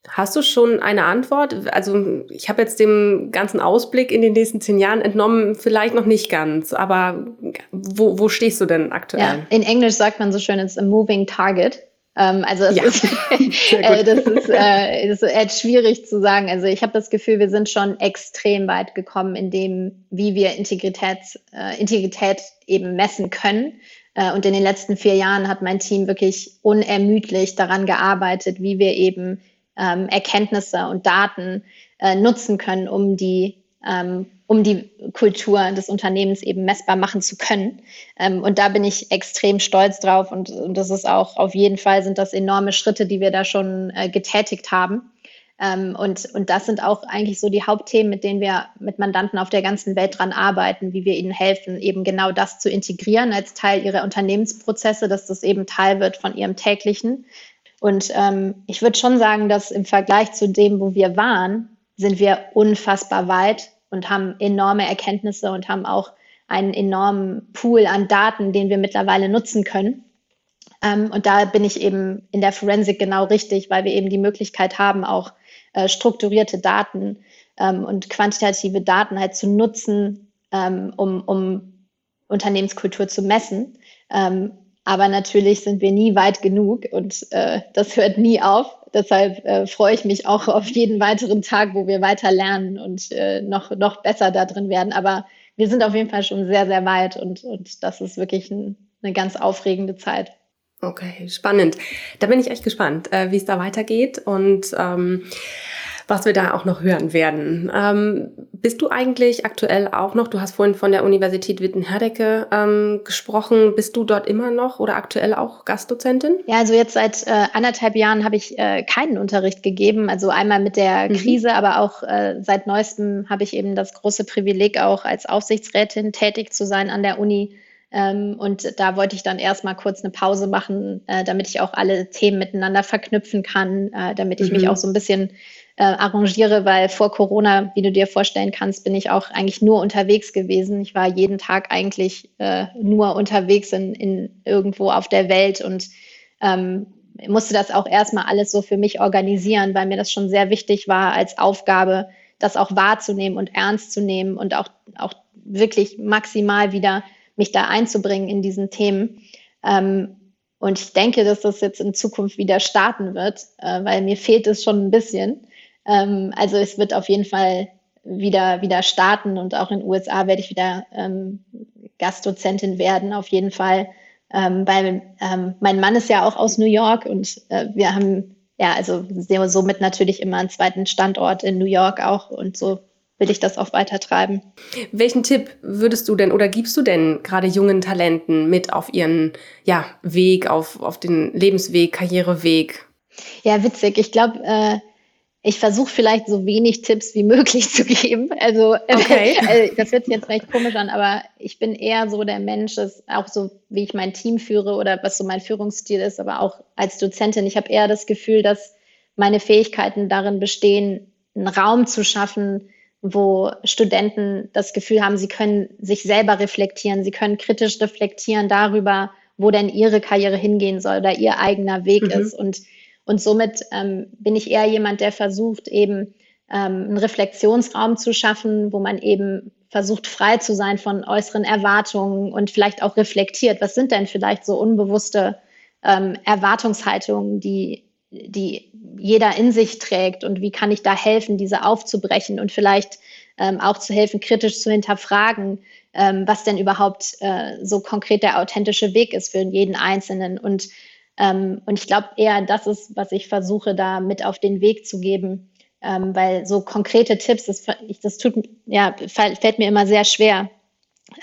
Hast du schon eine Antwort? Also ich habe jetzt dem ganzen Ausblick in den nächsten zehn Jahren entnommen, vielleicht noch nicht ganz, aber wo, wo stehst du denn aktuell? Ja, in Englisch sagt man so schön, it's a moving target. Ähm, also das, ja. ist, äh, das, ist, äh, das ist echt schwierig zu sagen. Also ich habe das Gefühl, wir sind schon extrem weit gekommen in dem, wie wir Integrität, äh, Integrität eben messen können. Äh, und in den letzten vier Jahren hat mein Team wirklich unermüdlich daran gearbeitet, wie wir eben ähm, Erkenntnisse und Daten äh, nutzen können, um die ähm, um die Kultur des Unternehmens eben messbar machen zu können. Ähm, und da bin ich extrem stolz drauf und, und, das ist auch auf jeden Fall sind das enorme Schritte, die wir da schon äh, getätigt haben. Ähm, und, und das sind auch eigentlich so die Hauptthemen, mit denen wir mit Mandanten auf der ganzen Welt dran arbeiten, wie wir ihnen helfen, eben genau das zu integrieren als Teil ihrer Unternehmensprozesse, dass das eben Teil wird von ihrem täglichen. Und ähm, ich würde schon sagen, dass im Vergleich zu dem, wo wir waren, sind wir unfassbar weit und haben enorme Erkenntnisse und haben auch einen enormen Pool an Daten, den wir mittlerweile nutzen können. Ähm, und da bin ich eben in der Forensik genau richtig, weil wir eben die Möglichkeit haben, auch äh, strukturierte Daten ähm, und quantitative Daten halt zu nutzen, ähm, um, um Unternehmenskultur zu messen. Ähm, aber natürlich sind wir nie weit genug und äh, das hört nie auf. Deshalb äh, freue ich mich auch auf jeden weiteren Tag, wo wir weiter lernen und äh, noch, noch besser da drin werden. Aber wir sind auf jeden Fall schon sehr, sehr weit und, und das ist wirklich ein, eine ganz aufregende Zeit. Okay, spannend. Da bin ich echt gespannt, äh, wie es da weitergeht und ähm, was wir da auch noch hören werden. Ähm, Bist du eigentlich aktuell auch noch, du hast vorhin von der Universität Witten-Herdecke ähm, gesprochen, bist du dort immer noch oder aktuell auch Gastdozentin? Ja, also jetzt seit äh, anderthalb Jahren habe ich äh, keinen Unterricht gegeben, also einmal mit der mhm. Krise, aber auch äh, seit neuestem habe ich eben das große Privileg, auch als Aufsichtsrätin tätig zu sein an der Uni. Ähm, und da wollte ich dann erstmal kurz eine Pause machen, äh, damit ich auch alle Themen miteinander verknüpfen kann, äh, damit ich mhm. mich auch so ein bisschen äh, arrangiere, weil vor Corona, wie du dir vorstellen kannst, bin ich auch eigentlich nur unterwegs gewesen. Ich war jeden Tag eigentlich äh, nur unterwegs in, in irgendwo auf der Welt und ähm, musste das auch erstmal alles so für mich organisieren, weil mir das schon sehr wichtig war als Aufgabe, das auch wahrzunehmen und ernst zu nehmen und auch, auch wirklich maximal wieder mich da einzubringen in diesen Themen. Ähm, und ich denke, dass das jetzt in Zukunft wieder starten wird, äh, weil mir fehlt es schon ein bisschen. Ähm, also es wird auf jeden Fall wieder, wieder starten und auch in den USA werde ich wieder ähm, Gastdozentin werden, auf jeden Fall. Ähm, weil ähm, mein Mann ist ja auch aus New York und äh, wir haben ja also somit natürlich immer einen zweiten Standort in New York auch und so will ich das auch weiter treiben. Welchen Tipp würdest du denn oder gibst du denn gerade jungen Talenten mit auf ihren ja, Weg, auf, auf den Lebensweg, Karriereweg? Ja, witzig. Ich glaube, äh, ich versuche vielleicht so wenig Tipps wie möglich zu geben. Also, okay. äh, das wird jetzt vielleicht komisch an, aber ich bin eher so der Mensch, ist auch so, wie ich mein Team führe oder was so mein Führungsstil ist, aber auch als Dozentin. Ich habe eher das Gefühl, dass meine Fähigkeiten darin bestehen, einen Raum zu schaffen, wo Studenten das Gefühl haben, sie können sich selber reflektieren, sie können kritisch reflektieren darüber, wo denn ihre Karriere hingehen soll oder ihr eigener Weg mhm. ist. Und und somit ähm, bin ich eher jemand, der versucht, eben ähm, einen Reflexionsraum zu schaffen, wo man eben versucht, frei zu sein von äußeren Erwartungen und vielleicht auch reflektiert, was sind denn vielleicht so unbewusste ähm, Erwartungshaltungen, die, die jeder in sich trägt und wie kann ich da helfen, diese aufzubrechen und vielleicht ähm, auch zu helfen, kritisch zu hinterfragen, ähm, was denn überhaupt äh, so konkret der authentische Weg ist für jeden Einzelnen. Und ähm, und ich glaube eher, das ist, was ich versuche, da mit auf den Weg zu geben. Ähm, weil so konkrete Tipps, das, das tut, ja, fällt mir immer sehr schwer,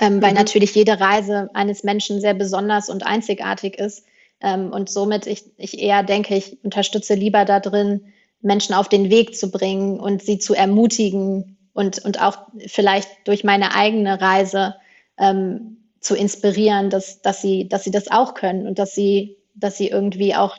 ähm, weil mhm. natürlich jede Reise eines Menschen sehr besonders und einzigartig ist. Ähm, und somit ich, ich eher denke, ich unterstütze lieber da drin, Menschen auf den Weg zu bringen und sie zu ermutigen und, und auch vielleicht durch meine eigene Reise ähm, zu inspirieren, dass, dass, sie, dass sie das auch können und dass sie dass sie irgendwie auch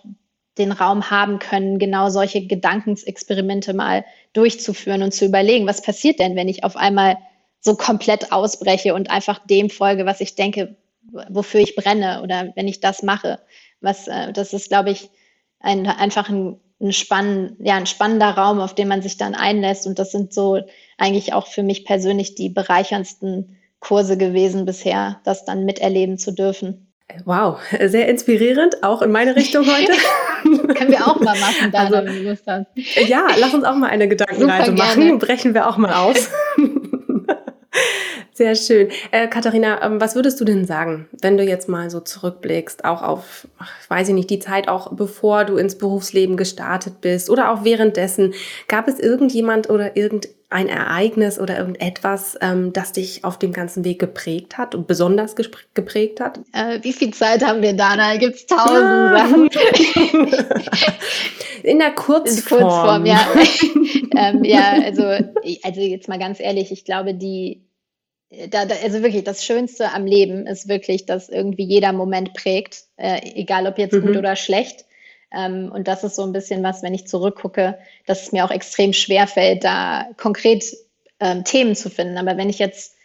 den Raum haben können, genau solche Gedankensexperimente mal durchzuführen und zu überlegen, was passiert denn, wenn ich auf einmal so komplett ausbreche und einfach dem folge, was ich denke, wofür ich brenne oder wenn ich das mache. Was, äh, das ist, glaube ich, ein, einfach ein, ein, spann, ja, ein spannender Raum, auf den man sich dann einlässt. Und das sind so eigentlich auch für mich persönlich die bereicherndsten Kurse gewesen bisher, das dann miterleben zu dürfen. Wow, sehr inspirierend, auch in meine Richtung heute. Können wir auch mal machen, da also, wenn du Lust hast. Ja, lass uns auch mal eine Gedankenreise machen. Brechen wir auch mal aus. Sehr schön. Äh, Katharina, ähm, was würdest du denn sagen, wenn du jetzt mal so zurückblickst, auch auf, weiß ich nicht, die Zeit auch bevor du ins Berufsleben gestartet bist oder auch währenddessen? Gab es irgendjemand oder irgendein Ereignis oder irgendetwas, ähm, das dich auf dem ganzen Weg geprägt hat und besonders geprägt hat? Äh, wie viel Zeit haben wir da? Da gibt es tausend ja. Sachen. In der Kurzform. In Kurzform, ja. ähm, ja, also, also jetzt mal ganz ehrlich, ich glaube, die da, da, also wirklich, das Schönste am Leben ist wirklich, dass irgendwie jeder Moment prägt, äh, egal ob jetzt mhm. gut oder schlecht. Ähm, und das ist so ein bisschen was, wenn ich zurückgucke, dass es mir auch extrem schwer fällt, da konkret ähm, Themen zu finden. Aber wenn ich jetzt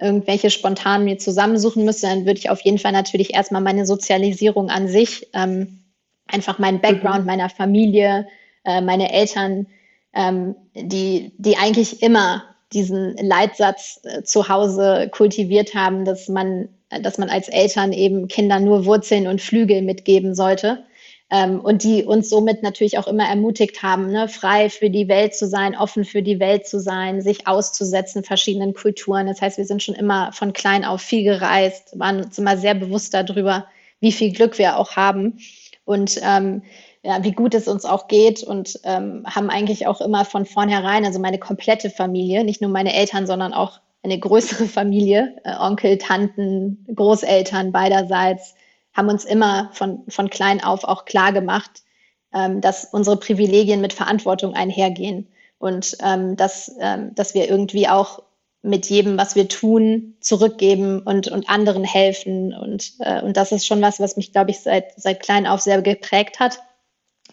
irgendwelche spontan mir zusammensuchen müsste, dann würde ich auf jeden Fall natürlich erstmal meine Sozialisierung an sich, ähm, einfach meinen Background mhm. meiner Familie, äh, meine Eltern, ähm, die, die eigentlich immer diesen Leitsatz äh, zu Hause kultiviert haben, dass man, dass man als Eltern eben Kindern nur Wurzeln und Flügel mitgeben sollte. Ähm, und die uns somit natürlich auch immer ermutigt haben, ne, frei für die Welt zu sein, offen für die Welt zu sein, sich auszusetzen, verschiedenen Kulturen. Das heißt, wir sind schon immer von klein auf viel gereist, waren uns immer sehr bewusst darüber, wie viel Glück wir auch haben. Und ähm, ja, wie gut es uns auch geht und ähm, haben eigentlich auch immer von vornherein, also meine komplette Familie, nicht nur meine Eltern, sondern auch eine größere Familie, äh, Onkel, Tanten, Großeltern beiderseits, haben uns immer von, von klein auf auch klar gemacht, ähm, dass unsere Privilegien mit Verantwortung einhergehen und ähm, dass, ähm, dass wir irgendwie auch mit jedem, was wir tun, zurückgeben und, und anderen helfen. Und, äh, und das ist schon was, was mich, glaube ich, seit, seit klein auf sehr geprägt hat.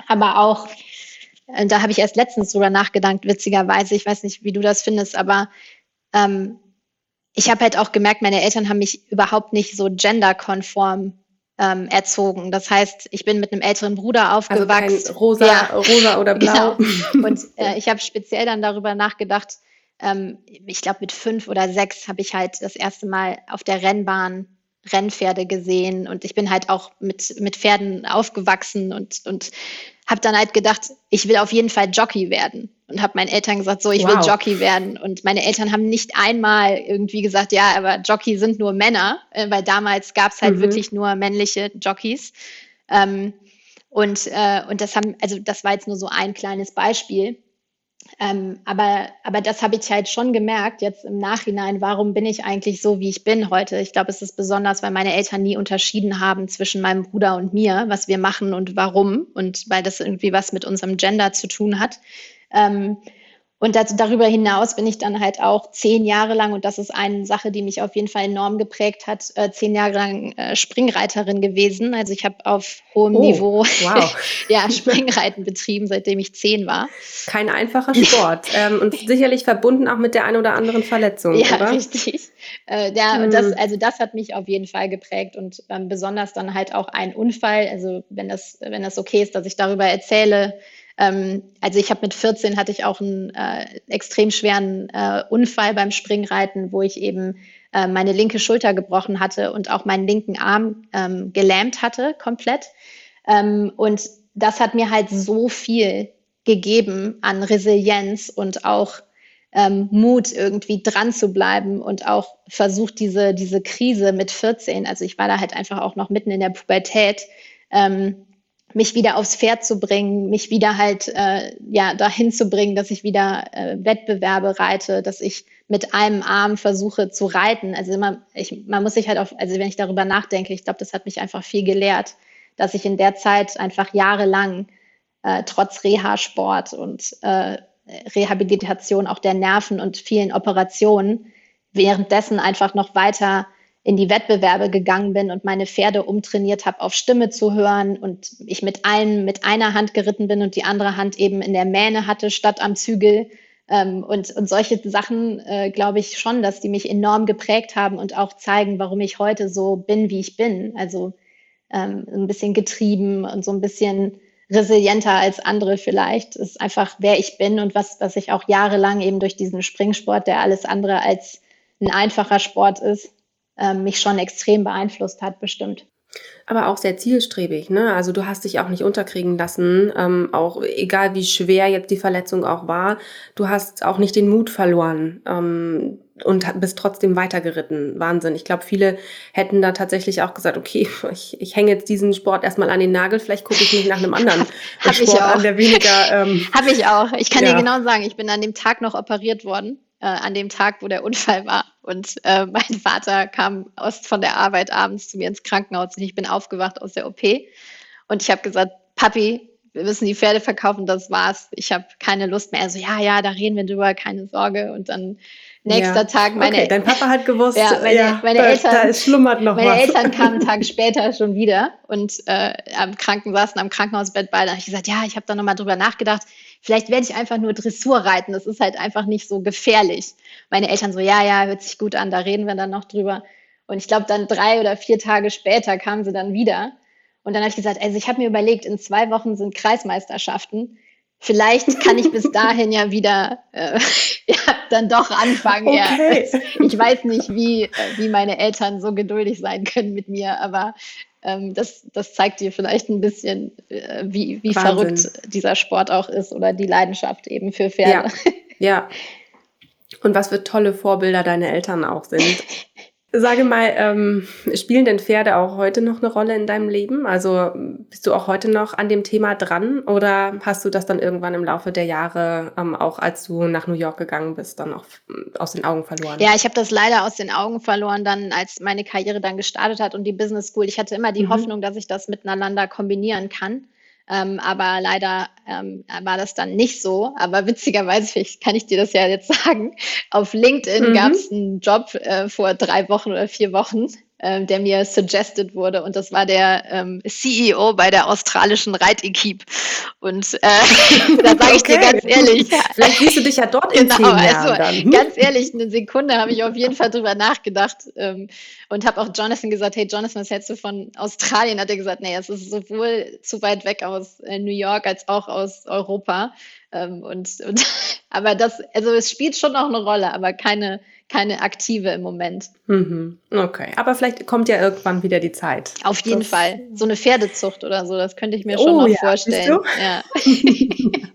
Aber auch, äh, da habe ich erst letztens drüber nachgedacht, witzigerweise, ich weiß nicht, wie du das findest, aber ähm, ich habe halt auch gemerkt, meine Eltern haben mich überhaupt nicht so genderkonform ähm, erzogen. Das heißt, ich bin mit einem älteren Bruder also aufgewachsen. Also rosa, ja. rosa oder blau. Genau. Und äh, ich habe speziell dann darüber nachgedacht, ähm, ich glaube mit fünf oder sechs habe ich halt das erste Mal auf der Rennbahn Rennpferde gesehen und ich bin halt auch mit, mit Pferden aufgewachsen und, und habe dann halt gedacht, ich will auf jeden Fall Jockey werden und habe meinen Eltern gesagt, so, ich wow. will Jockey werden. Und meine Eltern haben nicht einmal irgendwie gesagt, ja, aber Jockey sind nur Männer, äh, weil damals gab es halt mhm. wirklich nur männliche Jockeys. Ähm, und, äh, und das haben, also das war jetzt nur so ein kleines Beispiel. Ähm, aber, aber das habe ich halt schon gemerkt, jetzt im Nachhinein, warum bin ich eigentlich so, wie ich bin heute? Ich glaube, es ist besonders, weil meine Eltern nie unterschieden haben zwischen meinem Bruder und mir, was wir machen und warum und weil das irgendwie was mit unserem Gender zu tun hat. Ähm, und das, darüber hinaus bin ich dann halt auch zehn Jahre lang, und das ist eine Sache, die mich auf jeden Fall enorm geprägt hat, äh, zehn Jahre lang äh, Springreiterin gewesen. Also ich habe auf hohem oh, Niveau wow. ja, Springreiten betrieben, seitdem ich zehn war. Kein einfacher Sport ähm, und sicherlich verbunden auch mit der einen oder anderen Verletzung, ja, oder? richtig. Äh, ja, hm. und das, also das hat mich auf jeden Fall geprägt und ähm, besonders dann halt auch ein Unfall. Also wenn das, wenn das okay ist, dass ich darüber erzähle, ähm, also ich habe mit 14 hatte ich auch einen äh, extrem schweren äh, Unfall beim Springreiten, wo ich eben äh, meine linke Schulter gebrochen hatte und auch meinen linken Arm ähm, gelähmt hatte komplett. Ähm, und das hat mir halt so viel gegeben an Resilienz und auch ähm, Mut, irgendwie dran zu bleiben und auch versucht, diese, diese Krise mit 14, also ich war da halt einfach auch noch mitten in der Pubertät, ähm, mich wieder aufs Pferd zu bringen, mich wieder halt äh, ja dahin zu bringen, dass ich wieder äh, Wettbewerbe reite, dass ich mit einem Arm versuche zu reiten. Also immer, ich, man muss sich halt auch, also wenn ich darüber nachdenke, ich glaube, das hat mich einfach viel gelehrt, dass ich in der Zeit einfach jahrelang äh, trotz Reha-Sport und äh, Rehabilitation auch der Nerven und vielen Operationen währenddessen einfach noch weiter in die Wettbewerbe gegangen bin und meine Pferde umtrainiert habe, auf Stimme zu hören und ich mit einem, mit einer Hand geritten bin und die andere Hand eben in der Mähne hatte statt am Zügel. Ähm, und, und solche Sachen äh, glaube ich schon, dass die mich enorm geprägt haben und auch zeigen, warum ich heute so bin, wie ich bin. Also ähm, ein bisschen getrieben und so ein bisschen resilienter als andere vielleicht. Das ist einfach, wer ich bin und was, was ich auch jahrelang eben durch diesen Springsport, der alles andere als ein einfacher Sport ist, mich schon extrem beeinflusst hat, bestimmt. Aber auch sehr zielstrebig, ne? Also du hast dich auch nicht unterkriegen lassen, ähm, auch egal wie schwer jetzt die Verletzung auch war, du hast auch nicht den Mut verloren ähm, und bist trotzdem weitergeritten. Wahnsinn. Ich glaube, viele hätten da tatsächlich auch gesagt, okay, ich, ich hänge jetzt diesen Sport erstmal an den Nagel, vielleicht gucke ich mich nach einem anderen Hab Sport ich auch. an, der weniger. Ähm, Habe ich auch. Ich kann ja. dir genau sagen, ich bin an dem Tag noch operiert worden äh, an dem Tag, wo der Unfall war. Und äh, mein Vater kam aus, von der Arbeit abends zu mir ins Krankenhaus und ich bin aufgewacht aus der OP. Und ich habe gesagt, Papi, wir müssen die Pferde verkaufen, das war's. Ich habe keine Lust mehr. Also ja, ja, da reden wir drüber, keine Sorge. Und dann nächster ja. Tag meine okay, dein Papa hat gewusst ja, meine, ja, meine Eltern da schlummert noch meine was. Eltern kamen einen Tag später schon wieder und äh, am Kranken saßen am Krankenhausbett beide da habe ich gesagt ja ich habe da nochmal drüber nachgedacht vielleicht werde ich einfach nur Dressur reiten das ist halt einfach nicht so gefährlich meine Eltern so ja ja hört sich gut an da reden wir dann noch drüber und ich glaube dann drei oder vier Tage später kamen sie dann wieder und dann habe ich gesagt also ich habe mir überlegt in zwei Wochen sind Kreismeisterschaften vielleicht kann ich bis dahin ja wieder äh, ja, dann doch anfangen. Okay. Ja. Ich weiß nicht, wie, äh, wie meine Eltern so geduldig sein können mit mir, aber ähm, das, das zeigt dir vielleicht ein bisschen, äh, wie, wie verrückt dieser Sport auch ist oder die Leidenschaft eben für Pferde. Ja. ja. Und was für tolle Vorbilder deine Eltern auch sind. Sage mal, ähm, spielen denn Pferde auch heute noch eine Rolle in deinem Leben? Also bist du auch heute noch an dem Thema dran oder hast du das dann irgendwann im Laufe der Jahre, ähm, auch als du nach New York gegangen bist, dann auch aus den Augen verloren? Ja, ich habe das leider aus den Augen verloren, dann als meine Karriere dann gestartet hat und die Business School. Ich hatte immer die mhm. Hoffnung, dass ich das miteinander kombinieren kann. Ähm, aber leider ähm, war das dann nicht so. Aber witzigerweise, kann ich dir das ja jetzt sagen, auf LinkedIn mhm. gab es einen Job äh, vor drei Wochen oder vier Wochen ähm, der mir suggested wurde. Und das war der ähm, CEO bei der australischen Reitequipe. Und äh, da sage ich okay. dir ganz ehrlich. Vielleicht siehst du dich ja dort in genau, zehn Jahren also, dann. Ganz ehrlich, eine Sekunde habe ich auf jeden Fall drüber nachgedacht ähm, und habe auch Jonathan gesagt, hey Jonathan, was hältst du von Australien? Hat er gesagt, nee, es ist sowohl zu weit weg aus äh, New York als auch aus Europa. Ähm, und, und aber das, also es spielt schon noch eine Rolle, aber keine keine aktive im Moment. Mhm. Okay, aber vielleicht kommt ja irgendwann wieder die Zeit. Auf jeden das Fall. So eine Pferdezucht oder so, das könnte ich mir oh, schon noch ja, vorstellen. Ja.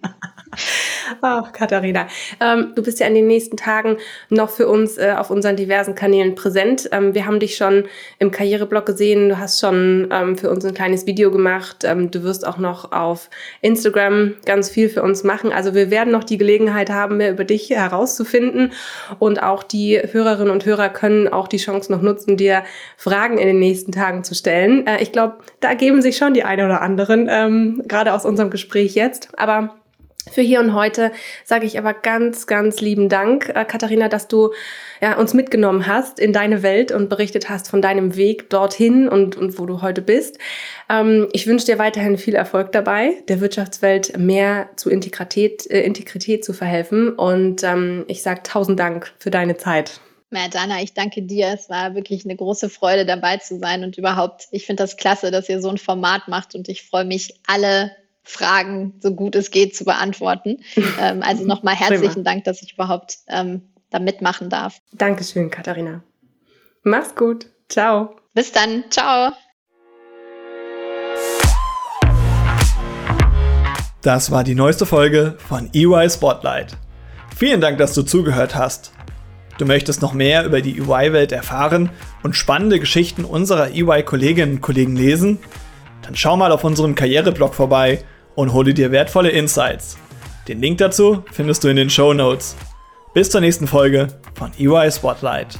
Ach, Katharina. Ähm, du bist ja in den nächsten Tagen noch für uns äh, auf unseren diversen Kanälen präsent. Ähm, wir haben dich schon im Karriereblog gesehen. Du hast schon ähm, für uns ein kleines Video gemacht. Ähm, du wirst auch noch auf Instagram ganz viel für uns machen. Also wir werden noch die Gelegenheit haben, mehr über dich herauszufinden. Und auch die Hörerinnen und Hörer können auch die Chance noch nutzen, dir Fragen in den nächsten Tagen zu stellen. Äh, ich glaube, da ergeben sich schon die eine oder anderen, ähm, gerade aus unserem Gespräch jetzt. Aber für hier und heute sage ich aber ganz, ganz lieben Dank, äh, Katharina, dass du ja, uns mitgenommen hast in deine Welt und berichtet hast von deinem Weg dorthin und, und wo du heute bist. Ähm, ich wünsche dir weiterhin viel Erfolg dabei, der Wirtschaftswelt mehr zu Integrität, äh, Integrität zu verhelfen. Und ähm, ich sage tausend Dank für deine Zeit. Dana, ich danke dir. Es war wirklich eine große Freude, dabei zu sein. Und überhaupt, ich finde das klasse, dass ihr so ein Format macht. Und ich freue mich, alle Fragen, so gut es geht, zu beantworten. Ähm, also nochmal herzlichen Dank, dass ich überhaupt ähm, da mitmachen darf. Dankeschön, Katharina. Mach's gut. Ciao. Bis dann. Ciao. Das war die neueste Folge von EY Spotlight. Vielen Dank, dass du zugehört hast. Du möchtest noch mehr über die EY-Welt erfahren und spannende Geschichten unserer EY-Kolleginnen und Kollegen lesen? Dann schau mal auf unserem Karriereblog vorbei und hole dir wertvolle Insights. Den Link dazu findest du in den Show Notes. Bis zur nächsten Folge von EY Spotlight.